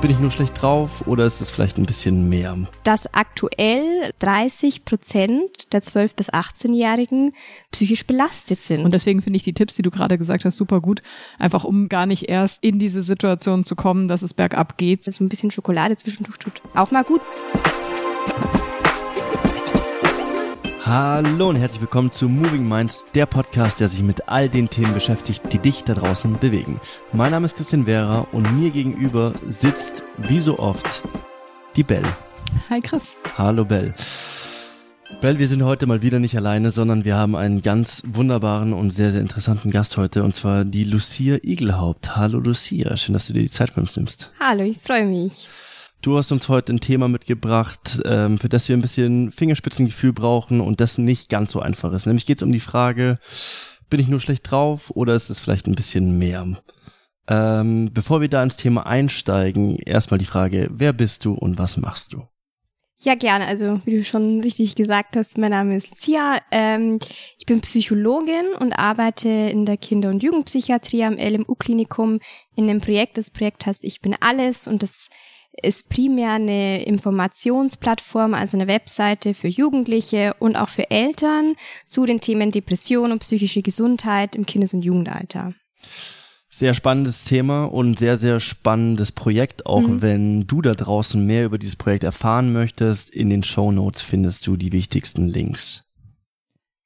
Bin ich nur schlecht drauf oder ist es vielleicht ein bisschen mehr? Dass aktuell 30 Prozent der 12- bis 18-Jährigen psychisch belastet sind. Und deswegen finde ich die Tipps, die du gerade gesagt hast, super gut. Einfach um gar nicht erst in diese Situation zu kommen, dass es bergab geht. So ein bisschen Schokolade zwischendurch tut auch mal gut. Hallo und herzlich willkommen zu Moving Minds, der Podcast, der sich mit all den Themen beschäftigt, die dich da draußen bewegen. Mein Name ist Christian Vera und mir gegenüber sitzt, wie so oft, die Bell. Hi Chris. Hallo Bell. Bell, wir sind heute mal wieder nicht alleine, sondern wir haben einen ganz wunderbaren und sehr, sehr interessanten Gast heute, und zwar die Lucia Igelhaupt. Hallo Lucia, schön, dass du dir die Zeit für uns nimmst. Hallo, ich freue mich. Du hast uns heute ein Thema mitgebracht, ähm, für das wir ein bisschen Fingerspitzengefühl brauchen und das nicht ganz so einfach ist. Nämlich geht es um die Frage, bin ich nur schlecht drauf oder ist es vielleicht ein bisschen mehr? Ähm, bevor wir da ins Thema einsteigen, erstmal die Frage, wer bist du und was machst du? Ja, gerne. Also, wie du schon richtig gesagt hast, mein Name ist Lucia. Ähm, ich bin Psychologin und arbeite in der Kinder- und Jugendpsychiatrie am LMU-Klinikum in einem Projekt. Das Projekt heißt Ich bin alles und das ist primär eine Informationsplattform, also eine Webseite für Jugendliche und auch für Eltern zu den Themen Depression und psychische Gesundheit im Kindes- und Jugendalter. Sehr spannendes Thema und sehr, sehr spannendes Projekt. Auch mhm. wenn du da draußen mehr über dieses Projekt erfahren möchtest, in den Show Notes findest du die wichtigsten Links.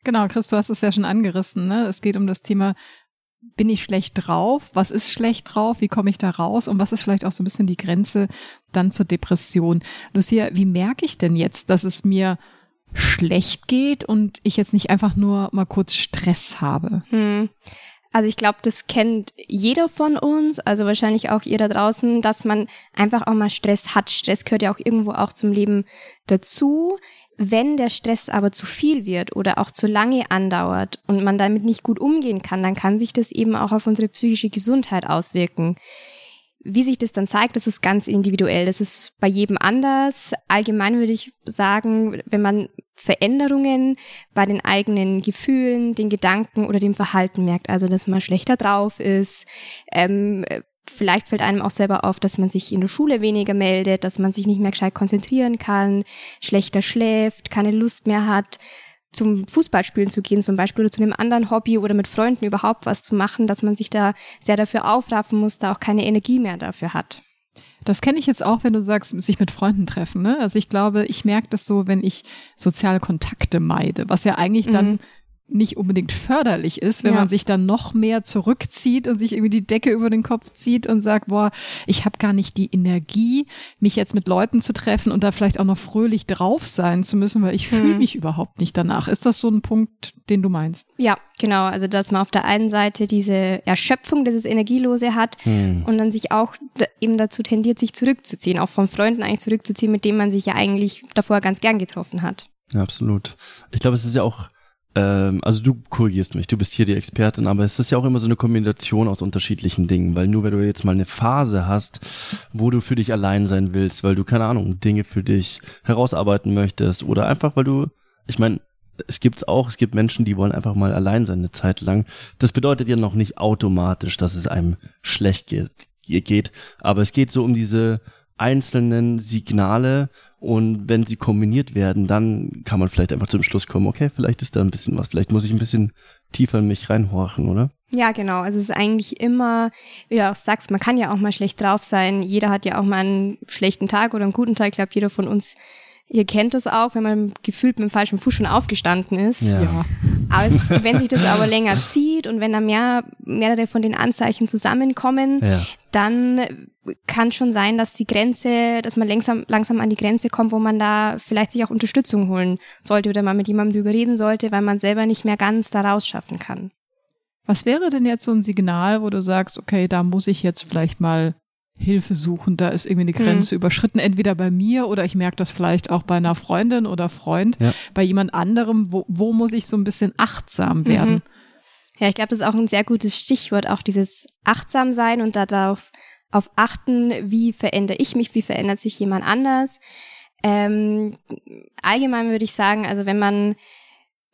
Genau, Chris, du hast es ja schon angerissen. Ne? Es geht um das Thema bin ich schlecht drauf? Was ist schlecht drauf? Wie komme ich da raus? Und was ist vielleicht auch so ein bisschen die Grenze dann zur Depression? Lucia, wie merke ich denn jetzt, dass es mir schlecht geht und ich jetzt nicht einfach nur mal kurz Stress habe? Hm. Also ich glaube, das kennt jeder von uns, also wahrscheinlich auch ihr da draußen, dass man einfach auch mal Stress hat. Stress gehört ja auch irgendwo auch zum Leben dazu. Wenn der Stress aber zu viel wird oder auch zu lange andauert und man damit nicht gut umgehen kann, dann kann sich das eben auch auf unsere psychische Gesundheit auswirken. Wie sich das dann zeigt, das ist ganz individuell. Das ist bei jedem anders. Allgemein würde ich sagen, wenn man Veränderungen bei den eigenen Gefühlen, den Gedanken oder dem Verhalten merkt, also dass man schlechter drauf ist, ähm, Vielleicht fällt einem auch selber auf, dass man sich in der Schule weniger meldet, dass man sich nicht mehr gescheit konzentrieren kann, schlechter schläft, keine Lust mehr hat, zum Fußballspielen zu gehen zum Beispiel oder zu einem anderen Hobby oder mit Freunden überhaupt was zu machen, dass man sich da sehr dafür aufraffen muss, da auch keine Energie mehr dafür hat. Das kenne ich jetzt auch, wenn du sagst, sich mit Freunden treffen. Ne? Also ich glaube, ich merke das so, wenn ich soziale Kontakte meide, was ja eigentlich dann mhm nicht unbedingt förderlich ist, wenn ja. man sich dann noch mehr zurückzieht und sich irgendwie die Decke über den Kopf zieht und sagt, boah, ich habe gar nicht die Energie, mich jetzt mit Leuten zu treffen und da vielleicht auch noch fröhlich drauf sein zu müssen, weil ich hm. fühle mich überhaupt nicht danach. Ist das so ein Punkt, den du meinst? Ja, genau. Also dass man auf der einen Seite diese Erschöpfung, dieses Energielose hat hm. und dann sich auch eben dazu tendiert, sich zurückzuziehen, auch von Freunden eigentlich zurückzuziehen, mit denen man sich ja eigentlich davor ganz gern getroffen hat. Ja, absolut. Ich glaube, es ist ja auch also du korrigierst mich, du bist hier die Expertin, aber es ist ja auch immer so eine Kombination aus unterschiedlichen Dingen, weil nur wenn du jetzt mal eine Phase hast, wo du für dich allein sein willst, weil du keine Ahnung, Dinge für dich herausarbeiten möchtest oder einfach weil du, ich meine, es gibt's auch, es gibt Menschen, die wollen einfach mal allein sein eine Zeit lang. Das bedeutet ja noch nicht automatisch, dass es einem schlecht geht, geht aber es geht so um diese einzelnen Signale und wenn sie kombiniert werden, dann kann man vielleicht einfach zum Schluss kommen, okay, vielleicht ist da ein bisschen was, vielleicht muss ich ein bisschen tiefer in mich reinhorchen, oder? Ja, genau. Also es ist eigentlich immer, wie du auch sagst, man kann ja auch mal schlecht drauf sein. Jeder hat ja auch mal einen schlechten Tag oder einen guten Tag. Ich glaube, jeder von uns Ihr kennt das auch, wenn man gefühlt mit dem falschen Fuß schon aufgestanden ist. Ja. ja. Aber es, wenn sich das aber länger zieht und wenn da mehr, mehrere von den Anzeichen zusammenkommen, ja. dann kann schon sein, dass die Grenze, dass man langsam, langsam an die Grenze kommt, wo man da vielleicht sich auch Unterstützung holen sollte oder mal mit jemandem drüber reden sollte, weil man selber nicht mehr ganz da rausschaffen kann. Was wäre denn jetzt so ein Signal, wo du sagst, okay, da muss ich jetzt vielleicht mal Hilfe suchen, da ist irgendwie eine hm. Grenze mhm. überschritten, entweder bei mir oder ich merke das vielleicht auch bei einer Freundin oder Freund, ja. bei jemand anderem, wo, wo muss ich so ein bisschen achtsam mhm. werden? Mhm. Ja, ich glaube, das ist auch ein sehr gutes Stichwort, auch dieses achtsam sein und darauf auf achten, wie verändere ich mich, wie verändert sich jemand anders. Ähm, allgemein würde ich sagen, also wenn man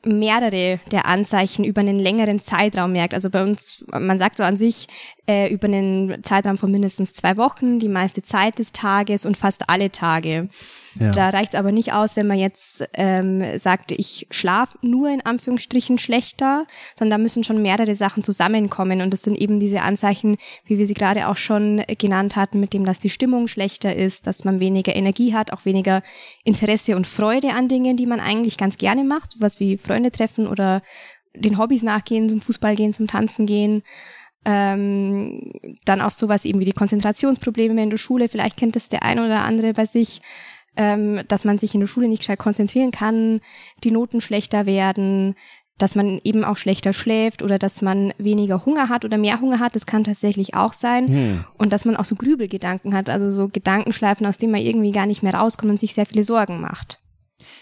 mehrere der Anzeichen über einen längeren Zeitraum merkt. Also bei uns, man sagt so an sich, äh, über einen Zeitraum von mindestens zwei Wochen, die meiste Zeit des Tages und fast alle Tage. Ja. Da reicht es aber nicht aus, wenn man jetzt ähm, sagt, ich schlafe nur in Anführungsstrichen schlechter, sondern da müssen schon mehrere Sachen zusammenkommen. Und das sind eben diese Anzeichen, wie wir sie gerade auch schon genannt hatten, mit dem, dass die Stimmung schlechter ist, dass man weniger Energie hat, auch weniger Interesse und Freude an Dingen, die man eigentlich ganz gerne macht, was wie Freunde treffen oder den Hobbys nachgehen, zum Fußball gehen, zum Tanzen gehen. Ähm, dann auch sowas eben wie die Konzentrationsprobleme in der Schule. Vielleicht kennt das der eine oder andere bei sich ähm, dass man sich in der Schule nicht gescheit konzentrieren kann, die Noten schlechter werden, dass man eben auch schlechter schläft oder dass man weniger Hunger hat oder mehr Hunger hat, das kann tatsächlich auch sein. Hm. Und dass man auch so Grübelgedanken hat, also so Gedankenschleifen, aus denen man irgendwie gar nicht mehr rauskommt und sich sehr viele Sorgen macht.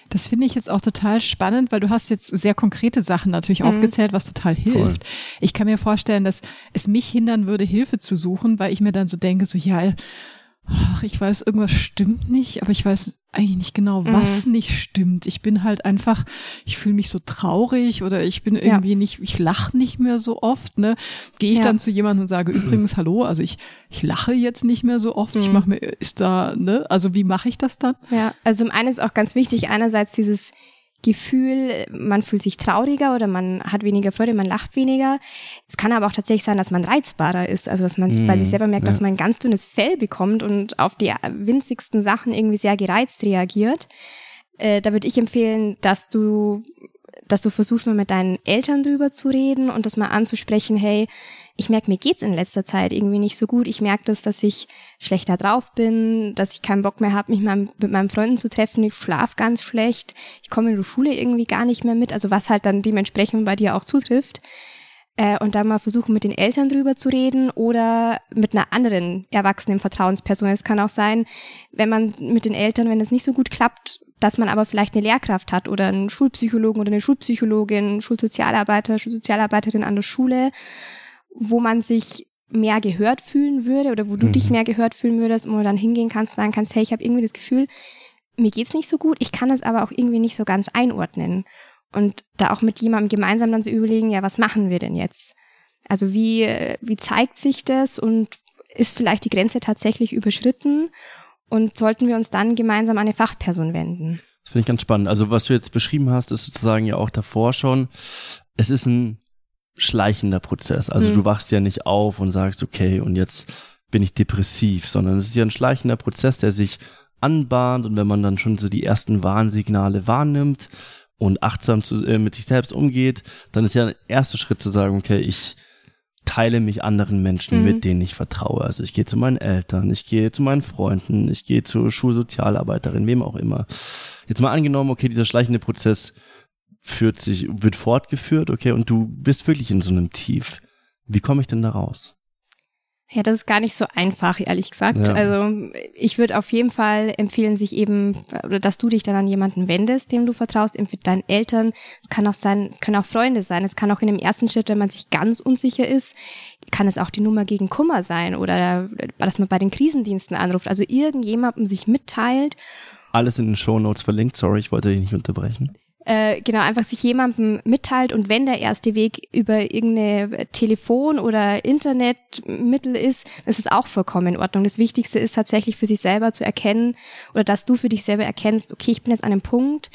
Das finde ich jetzt auch total spannend, weil du hast jetzt sehr konkrete Sachen natürlich mhm. aufgezählt, was total hilft. Voll. Ich kann mir vorstellen, dass es mich hindern würde, Hilfe zu suchen, weil ich mir dann so denke, so ja, ach, ich weiß, irgendwas stimmt nicht, aber ich weiß eigentlich nicht genau, was mhm. nicht stimmt. Ich bin halt einfach, ich fühle mich so traurig oder ich bin irgendwie ja. nicht, ich lache nicht mehr so oft, ne? Gehe ich ja. dann zu jemandem und sage, übrigens, hallo, also ich, ich lache jetzt nicht mehr so oft, mhm. ich mache mir, ist da, ne? Also wie mache ich das dann? Ja, also zum einen ist auch ganz wichtig, einerseits dieses Gefühl, man fühlt sich trauriger oder man hat weniger Freude, man lacht weniger. Es kann aber auch tatsächlich sein, dass man reizbarer ist, also dass man mm, bei sich selber merkt, ja. dass man ein ganz dünnes Fell bekommt und auf die winzigsten Sachen irgendwie sehr gereizt reagiert. Äh, da würde ich empfehlen, dass du dass du versuchst mal mit deinen Eltern drüber zu reden und das mal anzusprechen, hey, ich merke, mir geht's in letzter Zeit irgendwie nicht so gut. Ich merke das, dass ich schlechter drauf bin, dass ich keinen Bock mehr habe, mich mal mit meinen Freunden zu treffen. Ich schlaf ganz schlecht. Ich komme in die Schule irgendwie gar nicht mehr mit. Also was halt dann dementsprechend bei dir auch zutrifft. Äh, und dann mal versuchen, mit den Eltern drüber zu reden oder mit einer anderen erwachsenen Vertrauensperson. Es kann auch sein, wenn man mit den Eltern, wenn es nicht so gut klappt, dass man aber vielleicht eine Lehrkraft hat oder einen Schulpsychologen oder eine Schulpsychologin, Schulsozialarbeiter, Schulsozialarbeiterin an der Schule, wo man sich mehr gehört fühlen würde oder wo du mhm. dich mehr gehört fühlen würdest und wo du dann hingehen kannst und sagen kannst, hey, ich habe irgendwie das Gefühl, mir geht's nicht so gut, ich kann es aber auch irgendwie nicht so ganz einordnen. Und da auch mit jemandem gemeinsam dann zu so überlegen, ja, was machen wir denn jetzt? Also wie, wie zeigt sich das und ist vielleicht die Grenze tatsächlich überschritten? Und sollten wir uns dann gemeinsam an eine Fachperson wenden? Das finde ich ganz spannend. Also was du jetzt beschrieben hast, ist sozusagen ja auch davor schon, es ist ein schleichender Prozess. Also mhm. du wachst ja nicht auf und sagst, okay, und jetzt bin ich depressiv, sondern es ist ja ein schleichender Prozess, der sich anbahnt und wenn man dann schon so die ersten Warnsignale wahrnimmt und achtsam zu, äh, mit sich selbst umgeht, dann ist ja ein erster Schritt zu sagen, okay, ich teile mich anderen Menschen mhm. mit, denen ich vertraue. Also ich gehe zu meinen Eltern, ich gehe zu meinen Freunden, ich gehe zur Schulsozialarbeiterin, wem auch immer. Jetzt mal angenommen, okay, dieser schleichende Prozess führt sich, wird fortgeführt, okay, und du bist wirklich in so einem Tief. Wie komme ich denn da raus? Ja, das ist gar nicht so einfach, ehrlich gesagt. Ja. Also ich würde auf jeden Fall empfehlen, sich eben, oder dass du dich dann an jemanden wendest, dem du vertraust, entweder deinen Eltern, es kann auch sein, können auch Freunde sein, es kann auch in dem ersten Schritt, wenn man sich ganz unsicher ist, kann es auch die Nummer gegen Kummer sein oder dass man bei den Krisendiensten anruft, also irgendjemandem sich mitteilt. Alles in den Show Notes verlinkt, sorry, ich wollte dich nicht unterbrechen äh, genau einfach sich jemandem mitteilt und wenn der erste Weg über irgendeine Telefon- oder Internetmittel ist, ist es auch vollkommen in Ordnung. Das Wichtigste ist tatsächlich für sich selber zu erkennen oder dass du für dich selber erkennst, okay, ich bin jetzt an einem Punkt,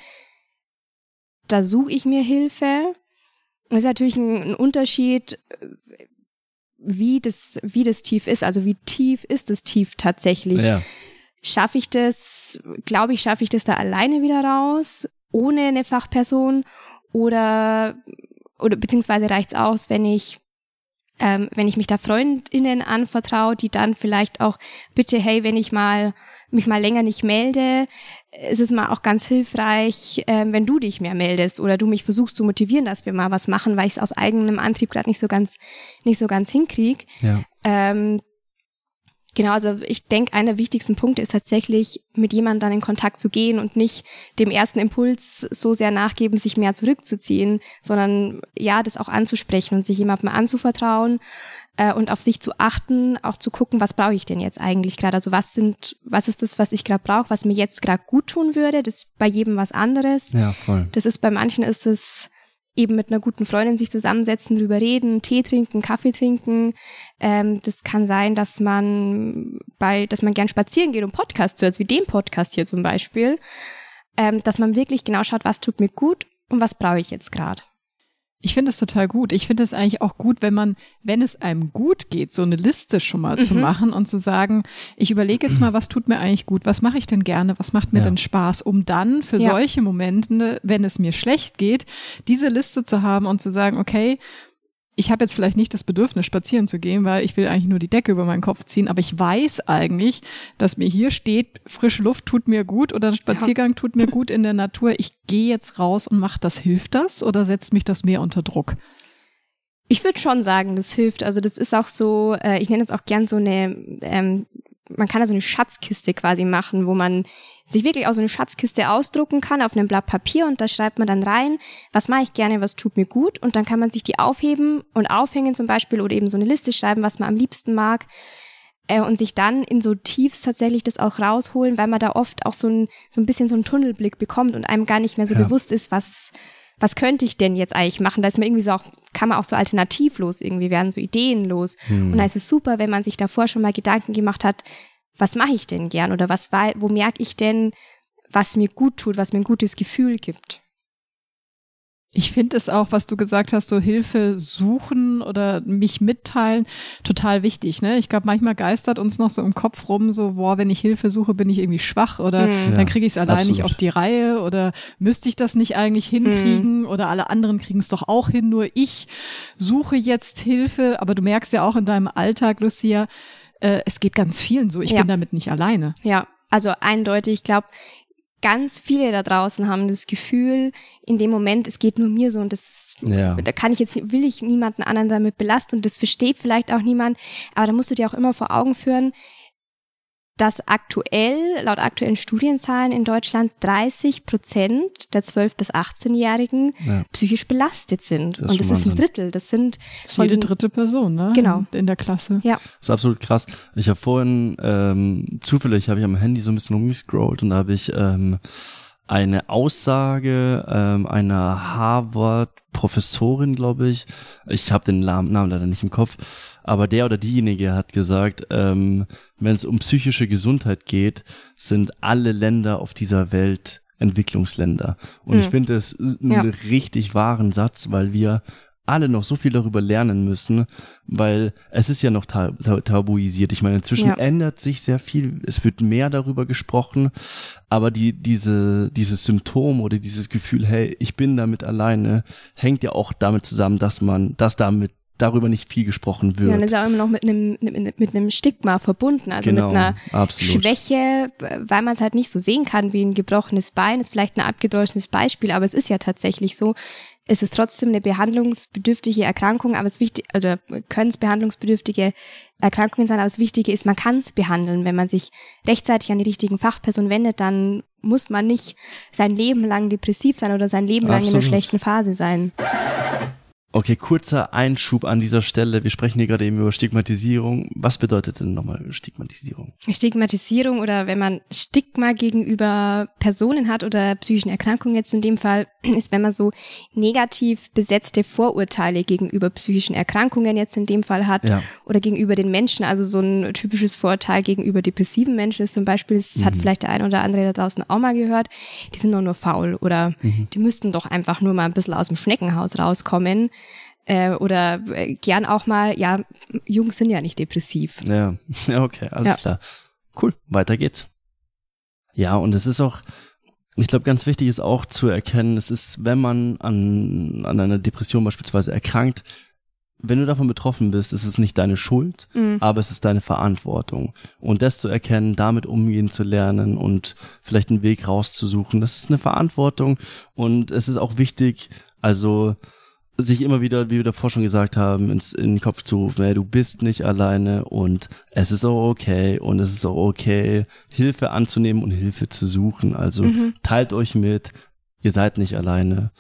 da suche ich mir Hilfe. Das ist natürlich ein, ein Unterschied, wie das, wie das tief ist. Also wie tief ist das tief tatsächlich? Ja. Schaffe ich das, glaube ich, schaffe ich das da alleine wieder raus? Ohne eine Fachperson oder, oder beziehungsweise reicht's aus, wenn ich ähm, wenn ich mich da Freundinnen anvertraue, die dann vielleicht auch bitte, hey, wenn ich mal mich mal länger nicht melde, ist es mal auch ganz hilfreich, ähm, wenn du dich mehr meldest oder du mich versuchst zu motivieren, dass wir mal was machen, weil ich es aus eigenem Antrieb gerade nicht so ganz nicht so ganz hinkrieg. Ja. Ähm, Genau, also ich denke, einer der wichtigsten Punkte ist tatsächlich, mit jemandem dann in Kontakt zu gehen und nicht dem ersten Impuls so sehr nachgeben, sich mehr zurückzuziehen, sondern ja, das auch anzusprechen und sich jemandem anzuvertrauen äh, und auf sich zu achten, auch zu gucken, was brauche ich denn jetzt eigentlich gerade? Also was sind, was ist das, was ich gerade brauche, was mir jetzt gerade gut tun würde? Das ist bei jedem was anderes. Ja, voll. Das ist bei manchen ist es eben mit einer guten Freundin sich zusammensetzen, drüber reden, Tee trinken, Kaffee trinken. Ähm, das kann sein, dass man bei, dass man gern spazieren geht und Podcasts hört, wie den Podcast hier zum Beispiel. Ähm, dass man wirklich genau schaut, was tut mir gut und was brauche ich jetzt gerade. Ich finde es total gut. Ich finde es eigentlich auch gut, wenn man, wenn es einem gut geht, so eine Liste schon mal mhm. zu machen und zu sagen, ich überlege jetzt mal, was tut mir eigentlich gut, was mache ich denn gerne, was macht mir ja. denn Spaß, um dann für ja. solche Momente, wenn es mir schlecht geht, diese Liste zu haben und zu sagen, okay, ich habe jetzt vielleicht nicht das Bedürfnis, spazieren zu gehen, weil ich will eigentlich nur die Decke über meinen Kopf ziehen, aber ich weiß eigentlich, dass mir hier steht, frische Luft tut mir gut oder ein Spaziergang ja. tut mir gut in der Natur. Ich gehe jetzt raus und mache das. Hilft das oder setzt mich das mehr unter Druck? Ich würde schon sagen, das hilft. Also das ist auch so, äh, ich nenne es auch gern so eine ähm, man kann da so eine Schatzkiste quasi machen, wo man sich wirklich auch so eine Schatzkiste ausdrucken kann auf einem Blatt Papier und da schreibt man dann rein, was mache ich gerne, was tut mir gut und dann kann man sich die aufheben und aufhängen zum Beispiel oder eben so eine Liste schreiben, was man am liebsten mag äh, und sich dann in so Tiefs tatsächlich das auch rausholen, weil man da oft auch so ein, so ein bisschen so einen Tunnelblick bekommt und einem gar nicht mehr so ja. bewusst ist, was, was könnte ich denn jetzt eigentlich machen? Da ist man irgendwie so auch, kann man auch so alternativlos irgendwie werden, so ideenlos. Hm. Und da ist es super, wenn man sich davor schon mal Gedanken gemacht hat, was mache ich denn gern oder was war, wo merke ich denn, was mir gut tut, was mir ein gutes Gefühl gibt. Ich finde es auch, was du gesagt hast, so Hilfe suchen oder mich mitteilen, total wichtig. Ne? Ich glaube, manchmal geistert uns noch so im Kopf rum, so, boah, wenn ich Hilfe suche, bin ich irgendwie schwach oder mhm. dann kriege ich es allein absolut. nicht auf die Reihe oder müsste ich das nicht eigentlich hinkriegen mhm. oder alle anderen kriegen es doch auch hin, nur ich suche jetzt Hilfe. Aber du merkst ja auch in deinem Alltag, Lucia, äh, es geht ganz vielen so. Ich ja. bin damit nicht alleine. Ja, also eindeutig. Ich glaube, ganz viele da draußen haben das Gefühl, in dem Moment, es geht nur mir so und das, ja. da kann ich jetzt, will ich niemanden anderen damit belasten und das versteht vielleicht auch niemand, aber da musst du dir auch immer vor Augen führen, dass aktuell, laut aktuellen Studienzahlen in Deutschland 30 Prozent der 12- bis 18-Jährigen ja. psychisch belastet sind. Das und das ist ein Drittel. Das sind das jede dritte Person, ne? Genau. In der Klasse. Ja. Das ist absolut krass. Ich habe vorhin, ähm, zufällig habe ich am Handy so ein bisschen rumgescrollt und da habe ich ähm, eine Aussage ähm, einer Harvard-Professorin, glaube ich. Ich habe den Namen leider nicht im Kopf, aber der oder diejenige hat gesagt, ähm, wenn es um psychische Gesundheit geht, sind alle Länder auf dieser Welt Entwicklungsländer. Und hm. ich finde es einen ja. richtig wahren Satz, weil wir alle noch so viel darüber lernen müssen, weil es ist ja noch tab tabuisiert. Ich meine, inzwischen ja. ändert sich sehr viel. Es wird mehr darüber gesprochen, aber die, diese, dieses Symptom oder dieses Gefühl, hey, ich bin damit alleine, hängt ja auch damit zusammen, dass man, dass damit darüber nicht viel gesprochen wird. Ja, das ist auch immer noch mit einem, mit, mit einem Stigma verbunden, also genau, mit einer absolut. Schwäche, weil man es halt nicht so sehen kann wie ein gebrochenes Bein, ist vielleicht ein abgedroschenes Beispiel, aber es ist ja tatsächlich so, es ist trotzdem eine behandlungsbedürftige Erkrankung, aber es wichtig, oder können es behandlungsbedürftige Erkrankungen sein, aber das Wichtige ist, man kann es behandeln. Wenn man sich rechtzeitig an die richtigen Fachpersonen wendet, dann muss man nicht sein Leben lang depressiv sein oder sein Leben Absolut. lang in einer schlechten Phase sein. Okay, kurzer Einschub an dieser Stelle. Wir sprechen hier gerade eben über Stigmatisierung. Was bedeutet denn nochmal Stigmatisierung? Stigmatisierung oder wenn man Stigma gegenüber Personen hat oder psychischen Erkrankungen jetzt in dem Fall, ist, wenn man so negativ besetzte Vorurteile gegenüber psychischen Erkrankungen jetzt in dem Fall hat ja. oder gegenüber den Menschen. Also so ein typisches Vorurteil gegenüber depressiven Menschen ist zum Beispiel, das mhm. hat vielleicht der ein oder andere da draußen auch mal gehört, die sind doch nur faul oder mhm. die müssten doch einfach nur mal ein bisschen aus dem Schneckenhaus rauskommen. Äh, oder äh, gern auch mal, ja, Jungs sind ja nicht depressiv. Ja, ja okay, alles ja. klar. Cool, weiter geht's. Ja, und es ist auch, ich glaube, ganz wichtig ist auch zu erkennen, es ist, wenn man an, an einer Depression beispielsweise erkrankt, wenn du davon betroffen bist, ist es nicht deine Schuld, mhm. aber es ist deine Verantwortung. Und das zu erkennen, damit umgehen zu lernen und vielleicht einen Weg rauszusuchen, das ist eine Verantwortung und es ist auch wichtig, also sich immer wieder, wie wir davor schon gesagt haben, ins, in den Kopf zu rufen, hey, du bist nicht alleine und es ist auch okay und es ist auch okay, Hilfe anzunehmen und Hilfe zu suchen. Also mhm. teilt euch mit, ihr seid nicht alleine.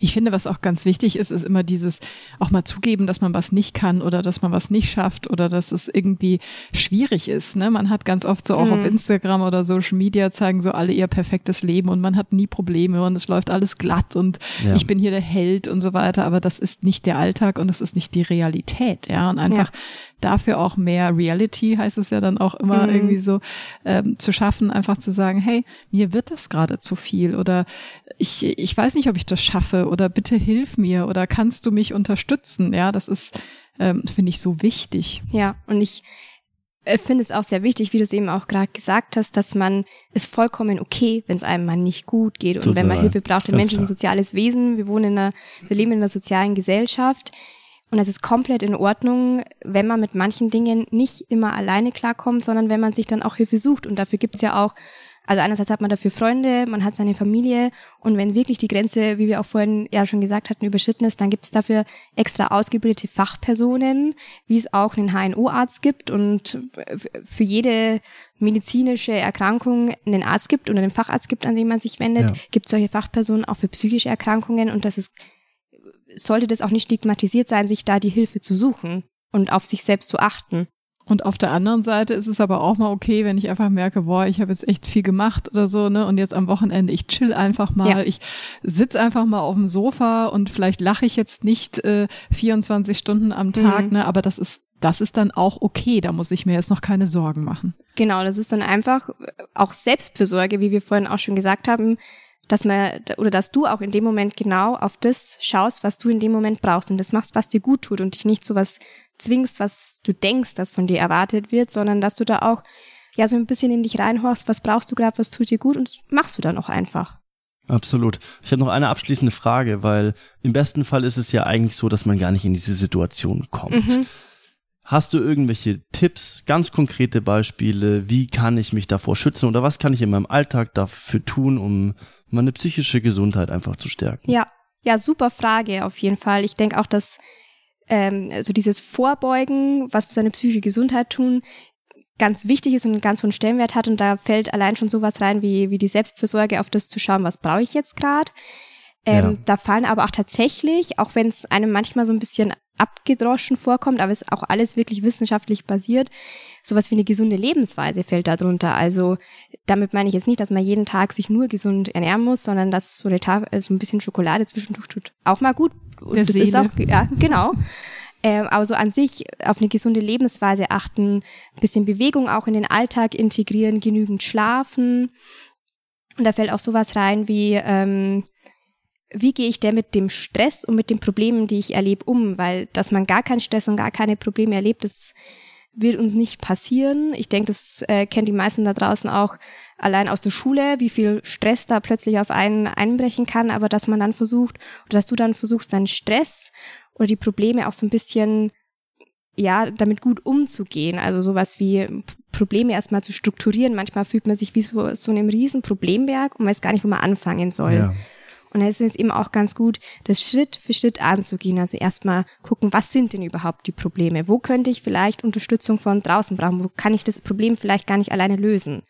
Ich finde, was auch ganz wichtig ist, ist immer dieses auch mal zugeben, dass man was nicht kann oder dass man was nicht schafft oder dass es irgendwie schwierig ist. Ne? Man hat ganz oft so auch mhm. auf Instagram oder Social Media zeigen so alle ihr perfektes Leben und man hat nie Probleme und es läuft alles glatt und ja. ich bin hier der Held und so weiter. Aber das ist nicht der Alltag und es ist nicht die Realität. Ja, und einfach ja. dafür auch mehr Reality heißt es ja dann auch immer mhm. irgendwie so ähm, zu schaffen, einfach zu sagen, hey, mir wird das gerade zu viel oder ich, ich weiß nicht, ob ich das schaffe oder bitte hilf mir oder kannst du mich unterstützen? Ja, das ist, ähm, finde ich, so wichtig. Ja, und ich äh, finde es auch sehr wichtig, wie du es eben auch gerade gesagt hast, dass man es vollkommen okay, wenn es einem mal nicht gut geht und Total. wenn man Hilfe braucht. Der Mensch ist ein soziales Wesen. Wir wohnen in einer, wir leben in einer sozialen Gesellschaft. Und es ist komplett in Ordnung, wenn man mit manchen Dingen nicht immer alleine klarkommt, sondern wenn man sich dann auch Hilfe sucht. Und dafür gibt's ja auch also einerseits hat man dafür Freunde, man hat seine Familie und wenn wirklich die Grenze, wie wir auch vorhin ja schon gesagt hatten, überschritten ist, dann gibt es dafür extra ausgebildete Fachpersonen, wie es auch einen HNO-Arzt gibt und für jede medizinische Erkrankung einen Arzt gibt oder einen Facharzt gibt, an den man sich wendet, ja. gibt es solche Fachpersonen auch für psychische Erkrankungen und das ist, sollte das auch nicht stigmatisiert sein, sich da die Hilfe zu suchen und auf sich selbst zu achten. Und auf der anderen Seite ist es aber auch mal okay, wenn ich einfach merke, boah, ich habe jetzt echt viel gemacht oder so, ne? Und jetzt am Wochenende, ich chill einfach mal, ja. ich sitz einfach mal auf dem Sofa und vielleicht lache ich jetzt nicht äh, 24 Stunden am Tag, mhm. ne? Aber das ist das ist dann auch okay, da muss ich mir jetzt noch keine Sorgen machen. Genau, das ist dann einfach auch Selbstfürsorge, wie wir vorhin auch schon gesagt haben, dass man oder dass du auch in dem Moment genau auf das schaust, was du in dem Moment brauchst und das machst, was dir gut tut und dich nicht so was zwingst, was du denkst, dass von dir erwartet wird, sondern dass du da auch ja so ein bisschen in dich reinhorchst, was brauchst du gerade, was tut dir gut und machst du dann auch einfach. Absolut. Ich habe noch eine abschließende Frage, weil im besten Fall ist es ja eigentlich so, dass man gar nicht in diese Situation kommt. Mhm. Hast du irgendwelche Tipps, ganz konkrete Beispiele, wie kann ich mich davor schützen oder was kann ich in meinem Alltag dafür tun, um meine psychische Gesundheit einfach zu stärken? Ja, ja, super Frage auf jeden Fall. Ich denke auch, dass ähm, so dieses Vorbeugen, was für seine psychische Gesundheit tun, ganz wichtig ist und einen ganz hohen Stellenwert hat. Und da fällt allein schon sowas rein wie, wie die Selbstfürsorge, auf das zu schauen, was brauche ich jetzt gerade. Ähm, ja. Da fallen aber auch tatsächlich, auch wenn es einem manchmal so ein bisschen abgedroschen vorkommt, aber es ist auch alles wirklich wissenschaftlich basiert, sowas wie eine gesunde Lebensweise fällt darunter. Also damit meine ich jetzt nicht, dass man jeden Tag sich nur gesund ernähren muss, sondern dass so, eine Tafel, so ein bisschen Schokolade zwischendurch tut auch mal gut. Und Der das Seele. ist auch, ja, genau. Ähm, aber so an sich auf eine gesunde Lebensweise achten, ein bisschen Bewegung auch in den Alltag integrieren, genügend schlafen. Und da fällt auch sowas rein wie, ähm, wie gehe ich denn mit dem Stress und mit den Problemen, die ich erlebe, um? Weil, dass man gar keinen Stress und gar keine Probleme erlebt, das wird uns nicht passieren. Ich denke, das äh, kennen die meisten da draußen auch allein aus der Schule, wie viel Stress da plötzlich auf einen einbrechen kann, aber dass man dann versucht, oder dass du dann versuchst, deinen Stress oder die Probleme auch so ein bisschen, ja, damit gut umzugehen. Also sowas wie Probleme erstmal zu strukturieren. Manchmal fühlt man sich wie so, so einem riesen Problemberg und weiß gar nicht, wo man anfangen soll. Ja. Und da ist es eben auch ganz gut, das Schritt für Schritt anzugehen. Also erstmal gucken, was sind denn überhaupt die Probleme? Wo könnte ich vielleicht Unterstützung von draußen brauchen? Wo kann ich das Problem vielleicht gar nicht alleine lösen?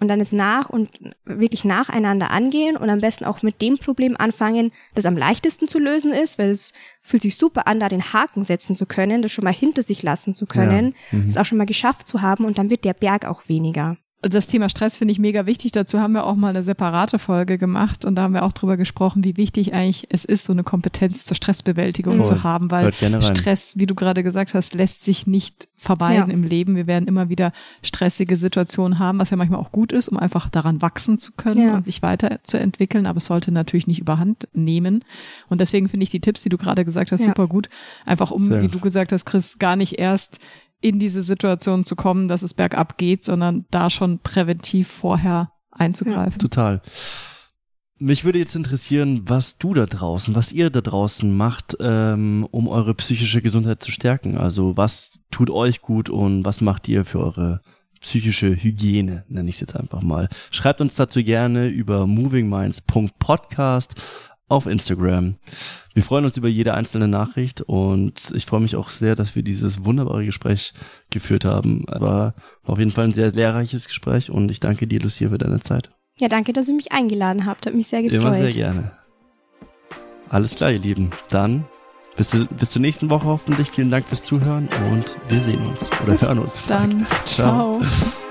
Und dann ist nach und wirklich nacheinander angehen und am besten auch mit dem Problem anfangen, das am leichtesten zu lösen ist, weil es fühlt sich super an, da den Haken setzen zu können, das schon mal hinter sich lassen zu können, ja. mhm. das auch schon mal geschafft zu haben und dann wird der Berg auch weniger das Thema Stress finde ich mega wichtig. Dazu haben wir auch mal eine separate Folge gemacht und da haben wir auch drüber gesprochen, wie wichtig eigentlich es ist, so eine Kompetenz zur Stressbewältigung Voll. zu haben, weil Stress, wie du gerade gesagt hast, lässt sich nicht vermeiden ja. im Leben. Wir werden immer wieder stressige Situationen haben, was ja manchmal auch gut ist, um einfach daran wachsen zu können ja. und sich weiterzuentwickeln, aber es sollte natürlich nicht überhand nehmen. Und deswegen finde ich die Tipps, die du gerade gesagt hast, ja. super gut. Einfach um, Sehr. wie du gesagt hast, Chris, gar nicht erst in diese Situation zu kommen, dass es bergab geht, sondern da schon präventiv vorher einzugreifen. Ja, total. Mich würde jetzt interessieren, was du da draußen, was ihr da draußen macht, ähm, um eure psychische Gesundheit zu stärken. Also was tut euch gut und was macht ihr für eure psychische Hygiene, nenne ich es jetzt einfach mal. Schreibt uns dazu gerne über movingminds.podcast auf Instagram. Wir freuen uns über jede einzelne Nachricht und ich freue mich auch sehr, dass wir dieses wunderbare Gespräch geführt haben. War, war auf jeden Fall ein sehr lehrreiches Gespräch und ich danke dir, Lucia, für deine Zeit. Ja, danke, dass ihr mich eingeladen habt. Hat mich sehr gefreut. Immer sehr gerne. Alles klar, ihr Lieben. Dann bis, zu, bis zur nächsten Woche hoffentlich. Vielen Dank fürs Zuhören und wir sehen uns oder bis hören uns. Dann. Ciao. Ciao.